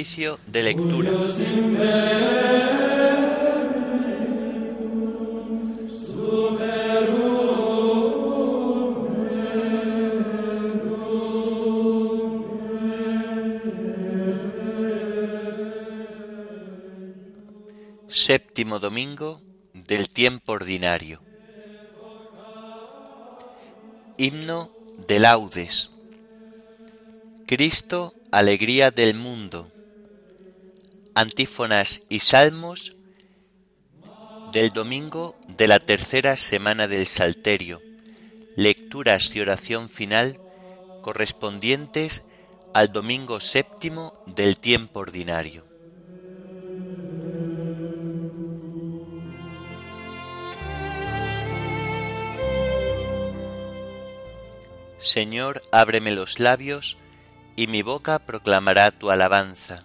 de lectura. Séptimo domingo del tiempo ordinario. Himno de laudes. Cristo, alegría del mundo. Antífonas y salmos del domingo de la tercera semana del Salterio. Lecturas y oración final correspondientes al domingo séptimo del tiempo ordinario. Señor, ábreme los labios, y mi boca proclamará tu alabanza.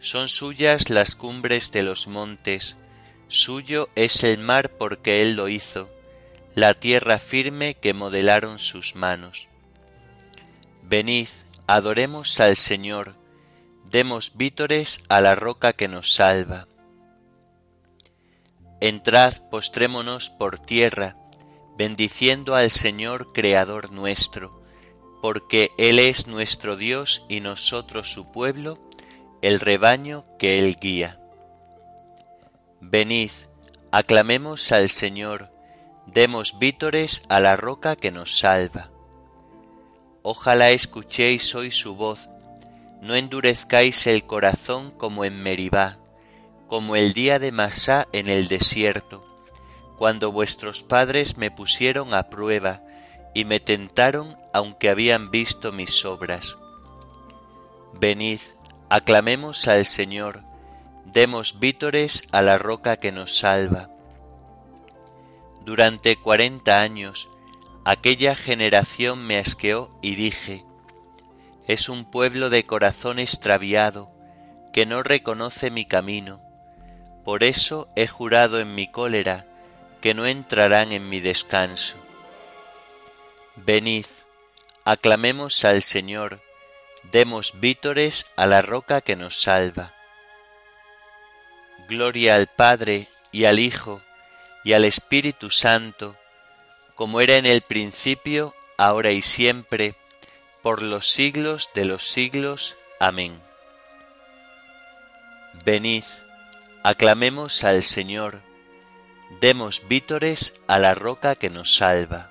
son suyas las cumbres de los montes, suyo es el mar porque Él lo hizo, la tierra firme que modelaron sus manos. Venid, adoremos al Señor, demos vítores a la roca que nos salva. Entrad, postrémonos por tierra, bendiciendo al Señor Creador nuestro, porque Él es nuestro Dios y nosotros su pueblo, el rebaño que Él guía. Venid, aclamemos al Señor, demos vítores a la roca que nos salva. Ojalá escuchéis hoy su voz, no endurezcáis el corazón como en Meribá como el día de Masá en el desierto, cuando vuestros padres me pusieron a prueba y me tentaron aunque habían visto mis obras. Venid, aclamemos al Señor, demos vítores a la roca que nos salva. Durante cuarenta años aquella generación me asqueó y dije, es un pueblo de corazón extraviado, que no reconoce mi camino por eso he jurado en mi cólera que no entrarán en mi descanso. Venid, aclamemos al Señor, demos vítores a la roca que nos salva. Gloria al Padre y al Hijo y al Espíritu Santo, como era en el principio, ahora y siempre, por los siglos de los siglos. Amén. Venid, Aclamemos al Señor, demos vítores a la roca que nos salva.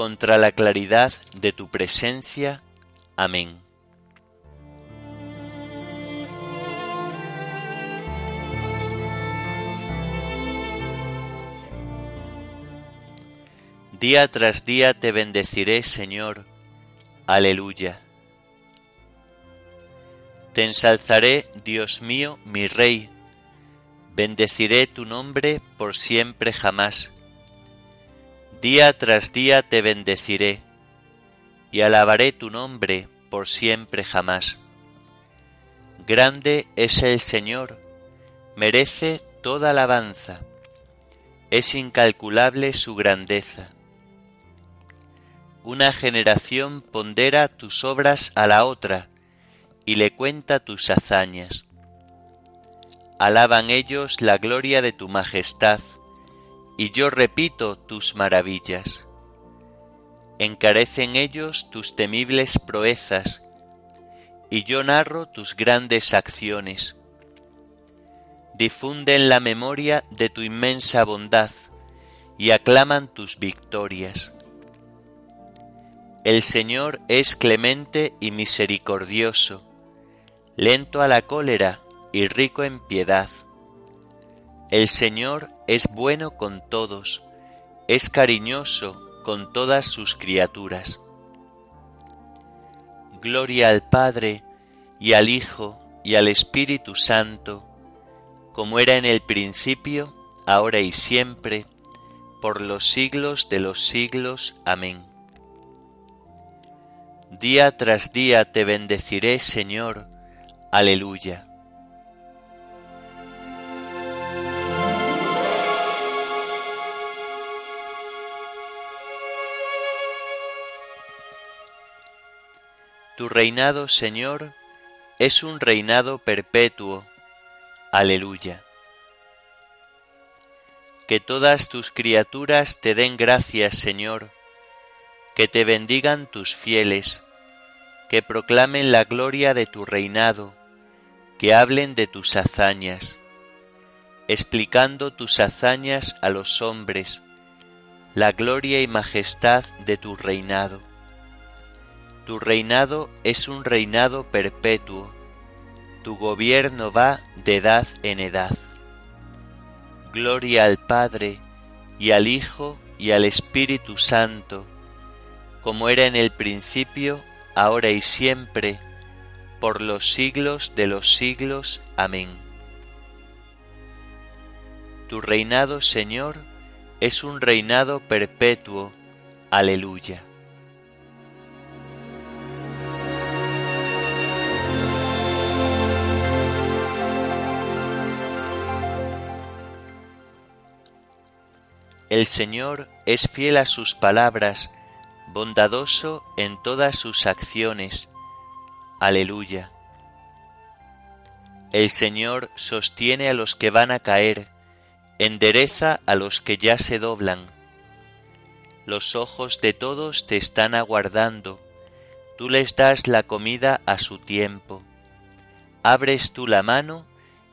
contra la claridad de tu presencia. Amén. Día tras día te bendeciré, Señor. Aleluya. Te ensalzaré, Dios mío, mi Rey, Bendeciré tu nombre por siempre jamás. Día tras día te bendeciré y alabaré tu nombre por siempre jamás. Grande es el Señor, merece toda alabanza, es incalculable su grandeza. Una generación pondera tus obras a la otra y le cuenta tus hazañas. Alaban ellos la gloria de tu majestad, y yo repito tus maravillas. Encarecen ellos tus temibles proezas, y yo narro tus grandes acciones. Difunden la memoria de tu inmensa bondad, y aclaman tus victorias. El Señor es clemente y misericordioso, lento a la cólera y rico en piedad. El Señor es bueno con todos, es cariñoso con todas sus criaturas. Gloria al Padre y al Hijo y al Espíritu Santo, como era en el principio, ahora y siempre, por los siglos de los siglos. Amén. Día tras día te bendeciré, Señor. Aleluya. Tu reinado, Señor, es un reinado perpetuo. Aleluya. Que todas tus criaturas te den gracias, Señor, que te bendigan tus fieles, que proclamen la gloria de tu reinado, que hablen de tus hazañas, explicando tus hazañas a los hombres, la gloria y majestad de tu reinado tu reinado es un reinado perpetuo, tu gobierno va de edad en edad. Gloria al Padre, y al Hijo, y al Espíritu Santo, como era en el principio, ahora y siempre, por los siglos de los siglos. Amén. Tu reinado, Señor, es un reinado perpetuo. Aleluya. El Señor es fiel a sus palabras, bondadoso en todas sus acciones. Aleluya. El Señor sostiene a los que van a caer, endereza a los que ya se doblan. Los ojos de todos te están aguardando, tú les das la comida a su tiempo. Abres tú la mano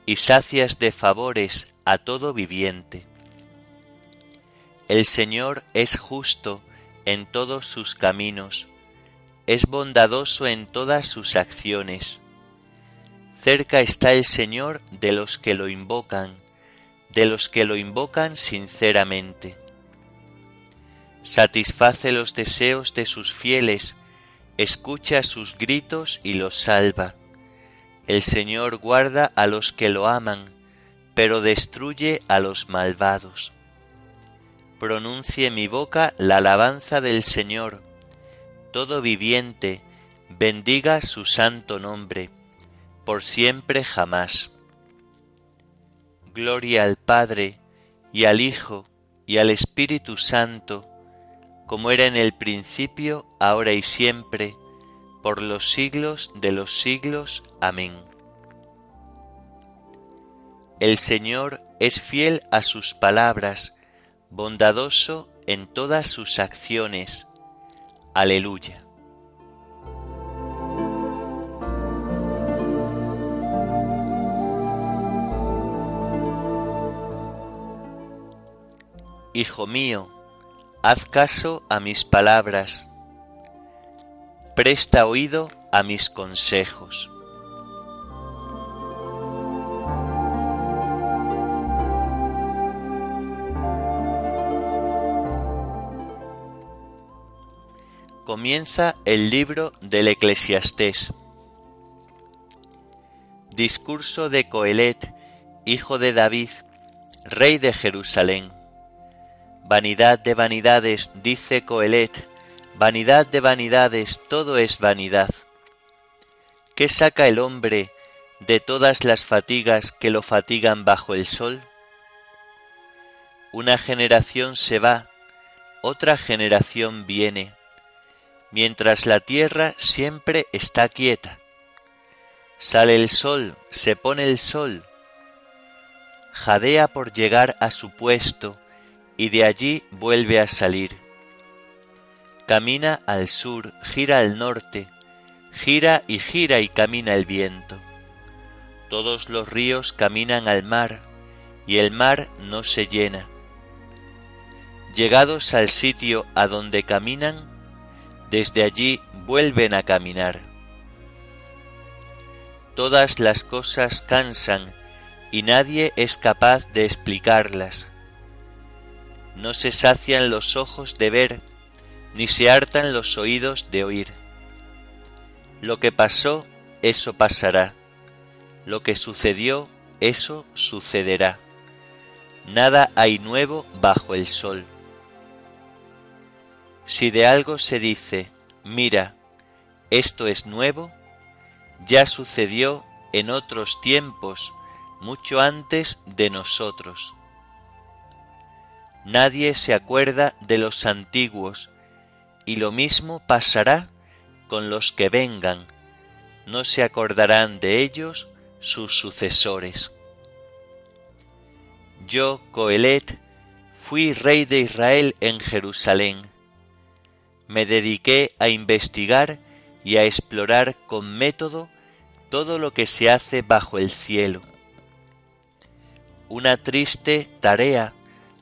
y sacias de favores a todo viviente. El Señor es justo en todos sus caminos, es bondadoso en todas sus acciones. Cerca está el Señor de los que lo invocan, de los que lo invocan sinceramente. Satisface los deseos de sus fieles, escucha sus gritos y los salva. El Señor guarda a los que lo aman, pero destruye a los malvados pronuncie mi boca la alabanza del Señor. Todo viviente, bendiga su santo nombre, por siempre jamás. Gloria al Padre, y al Hijo, y al Espíritu Santo, como era en el principio, ahora y siempre, por los siglos de los siglos. Amén. El Señor es fiel a sus palabras, bondadoso en todas sus acciones. Aleluya. Hijo mío, haz caso a mis palabras, presta oído a mis consejos. Comienza el libro del Eclesiastés. Discurso de Coelet hijo de David, rey de Jerusalén. Vanidad de vanidades, dice Coelet, vanidad de vanidades, todo es vanidad. ¿Qué saca el hombre de todas las fatigas que lo fatigan bajo el sol? Una generación se va, otra generación viene, mientras la tierra siempre está quieta. Sale el sol, se pone el sol, jadea por llegar a su puesto, y de allí vuelve a salir. Camina al sur, gira al norte, gira y gira y camina el viento. Todos los ríos caminan al mar, y el mar no se llena. Llegados al sitio a donde caminan, desde allí vuelven a caminar. Todas las cosas cansan y nadie es capaz de explicarlas no se sacian los ojos de ver, ni se hartan los oídos de oír. Lo que pasó, eso pasará. Lo que sucedió, eso sucederá. Nada hay nuevo bajo el sol. Si de algo se dice, mira, esto es nuevo, ya sucedió en otros tiempos, mucho antes de nosotros. Nadie se acuerda de los antiguos, y lo mismo pasará con los que vengan, no se acordarán de ellos sus sucesores. Yo, Coelet, fui rey de Israel en Jerusalén. Me dediqué a investigar y a explorar con método todo lo que se hace bajo el cielo. Una triste tarea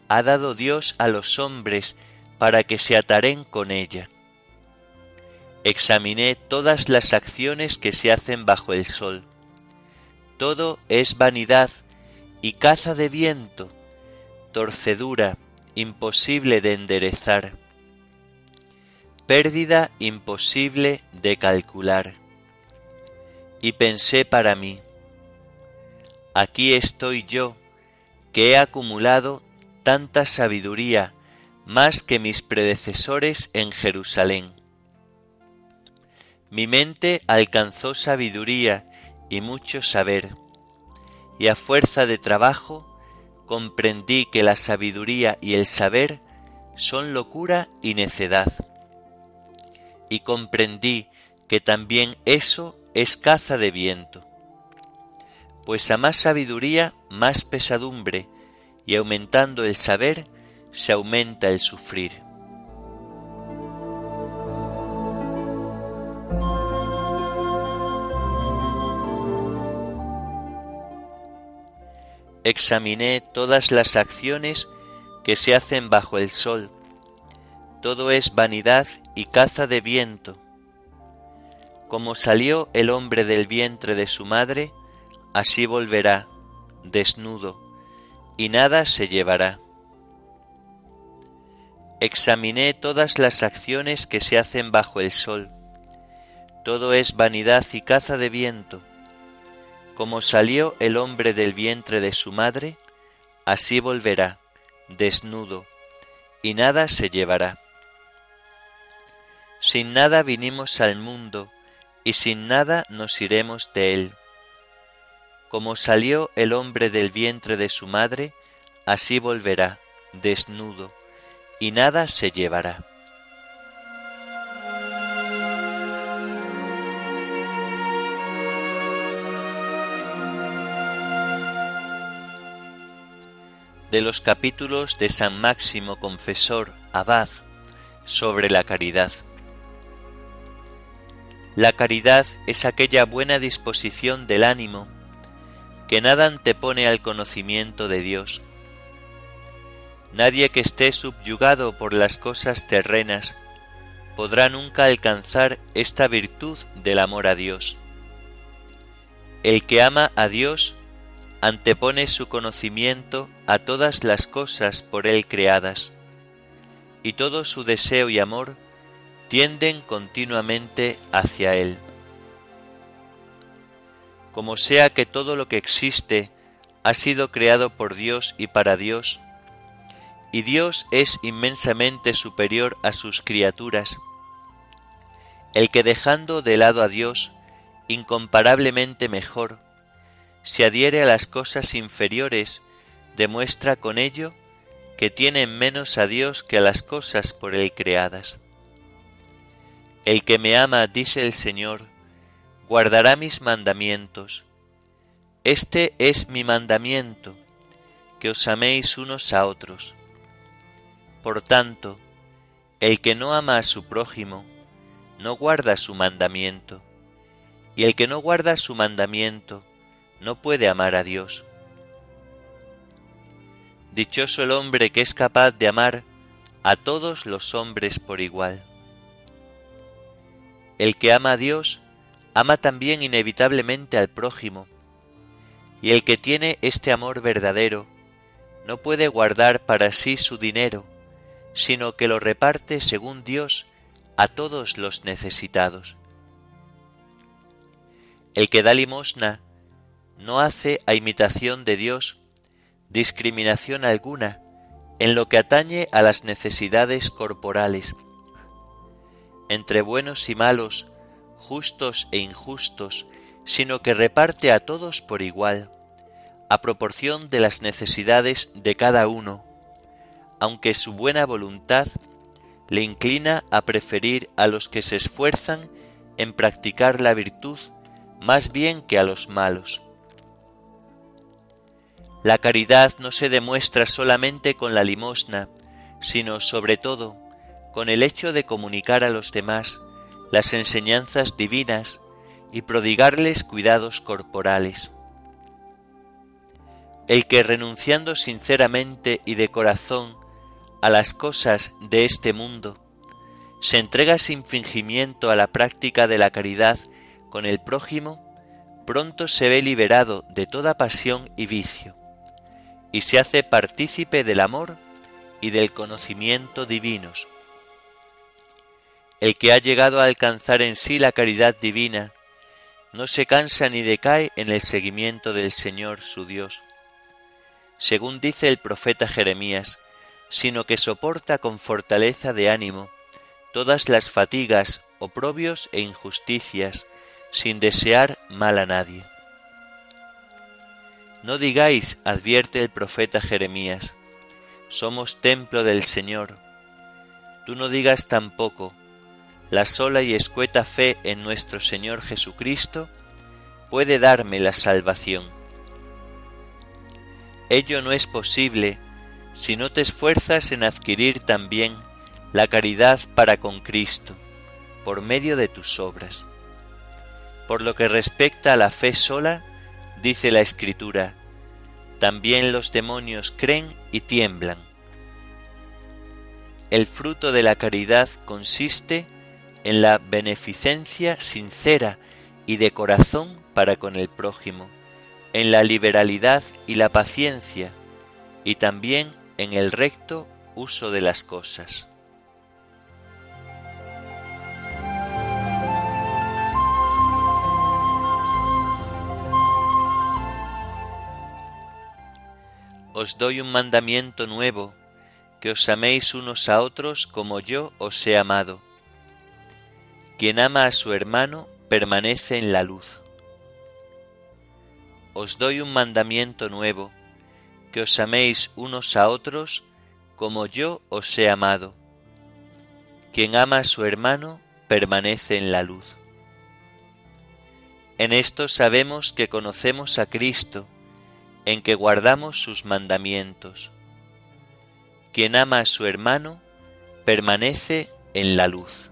ha dado Dios a los hombres para que se ataren con ella. Examiné todas las acciones que se hacen bajo el sol. Todo es vanidad y caza de viento, torcedura imposible de enderezar, pérdida imposible de calcular. Y pensé para mí, aquí estoy yo, que he acumulado tanta sabiduría más que mis predecesores en Jerusalén. Mi mente alcanzó sabiduría y mucho saber, y a fuerza de trabajo comprendí que la sabiduría y el saber son locura y necedad. Y comprendí que también eso es caza de viento. Pues a más sabiduría, más pesadumbre, y aumentando el saber, se aumenta el sufrir. Examiné todas las acciones que se hacen bajo el sol. Todo es vanidad y caza de viento. Como salió el hombre del vientre de su madre, así volverá, desnudo y nada se llevará. Examiné todas las acciones que se hacen bajo el sol. Todo es vanidad y caza de viento. Como salió el hombre del vientre de su madre, así volverá, desnudo, y nada se llevará. Sin nada vinimos al mundo, y sin nada nos iremos de él como salió el hombre del vientre de su madre, así volverá, desnudo, y nada se llevará. de los capítulos de San Máximo Confesor Abad sobre la caridad. La caridad es aquella buena disposición del ánimo que nada antepone al conocimiento de Dios. Nadie que esté subyugado por las cosas terrenas podrá nunca alcanzar esta virtud del amor a Dios. El que ama a Dios antepone su conocimiento a todas las cosas por él creadas, y todo su deseo y amor tienden continuamente hacia él como sea que todo lo que existe ha sido creado por Dios y para Dios, y Dios es inmensamente superior a sus criaturas. El que dejando de lado a Dios, incomparablemente mejor, se adhiere a las cosas inferiores, demuestra con ello que tiene menos a Dios que a las cosas por él creadas. El que me ama, dice el Señor, guardará mis mandamientos. Este es mi mandamiento, que os améis unos a otros. Por tanto, el que no ama a su prójimo, no guarda su mandamiento, y el que no guarda su mandamiento, no puede amar a Dios. Dichoso el hombre que es capaz de amar a todos los hombres por igual. El que ama a Dios, ama también inevitablemente al prójimo, y el que tiene este amor verdadero, no puede guardar para sí su dinero, sino que lo reparte según Dios a todos los necesitados. El que da limosna no hace a imitación de Dios discriminación alguna en lo que atañe a las necesidades corporales. Entre buenos y malos, justos e injustos, sino que reparte a todos por igual, a proporción de las necesidades de cada uno, aunque su buena voluntad le inclina a preferir a los que se esfuerzan en practicar la virtud más bien que a los malos. La caridad no se demuestra solamente con la limosna, sino sobre todo con el hecho de comunicar a los demás las enseñanzas divinas y prodigarles cuidados corporales. El que renunciando sinceramente y de corazón a las cosas de este mundo, se entrega sin fingimiento a la práctica de la caridad con el prójimo, pronto se ve liberado de toda pasión y vicio, y se hace partícipe del amor y del conocimiento divinos. El que ha llegado a alcanzar en sí la caridad divina, no se cansa ni decae en el seguimiento del Señor su Dios. Según dice el profeta Jeremías, sino que soporta con fortaleza de ánimo todas las fatigas, oprobios e injusticias, sin desear mal a nadie. No digáis, advierte el profeta Jeremías, somos templo del Señor. Tú no digas tampoco, la sola y escueta fe en nuestro Señor Jesucristo puede darme la salvación. Ello no es posible si no te esfuerzas en adquirir también la caridad para con Cristo, por medio de tus obras. Por lo que respecta a la fe sola, dice la Escritura, también los demonios creen y tiemblan. El fruto de la caridad consiste en la beneficencia sincera y de corazón para con el prójimo, en la liberalidad y la paciencia, y también en el recto uso de las cosas. Os doy un mandamiento nuevo, que os améis unos a otros como yo os he amado. Quien ama a su hermano permanece en la luz. Os doy un mandamiento nuevo, que os améis unos a otros como yo os he amado. Quien ama a su hermano permanece en la luz. En esto sabemos que conocemos a Cristo, en que guardamos sus mandamientos. Quien ama a su hermano permanece en la luz.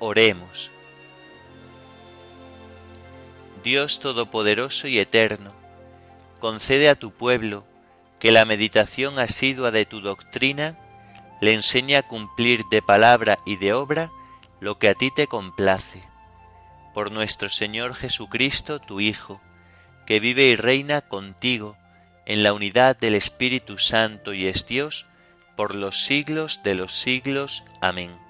Oremos. Dios Todopoderoso y Eterno, concede a tu pueblo que la meditación asidua de tu doctrina le enseñe a cumplir de palabra y de obra lo que a ti te complace. Por nuestro Señor Jesucristo, tu Hijo, que vive y reina contigo en la unidad del Espíritu Santo y es Dios, por los siglos de los siglos. Amén.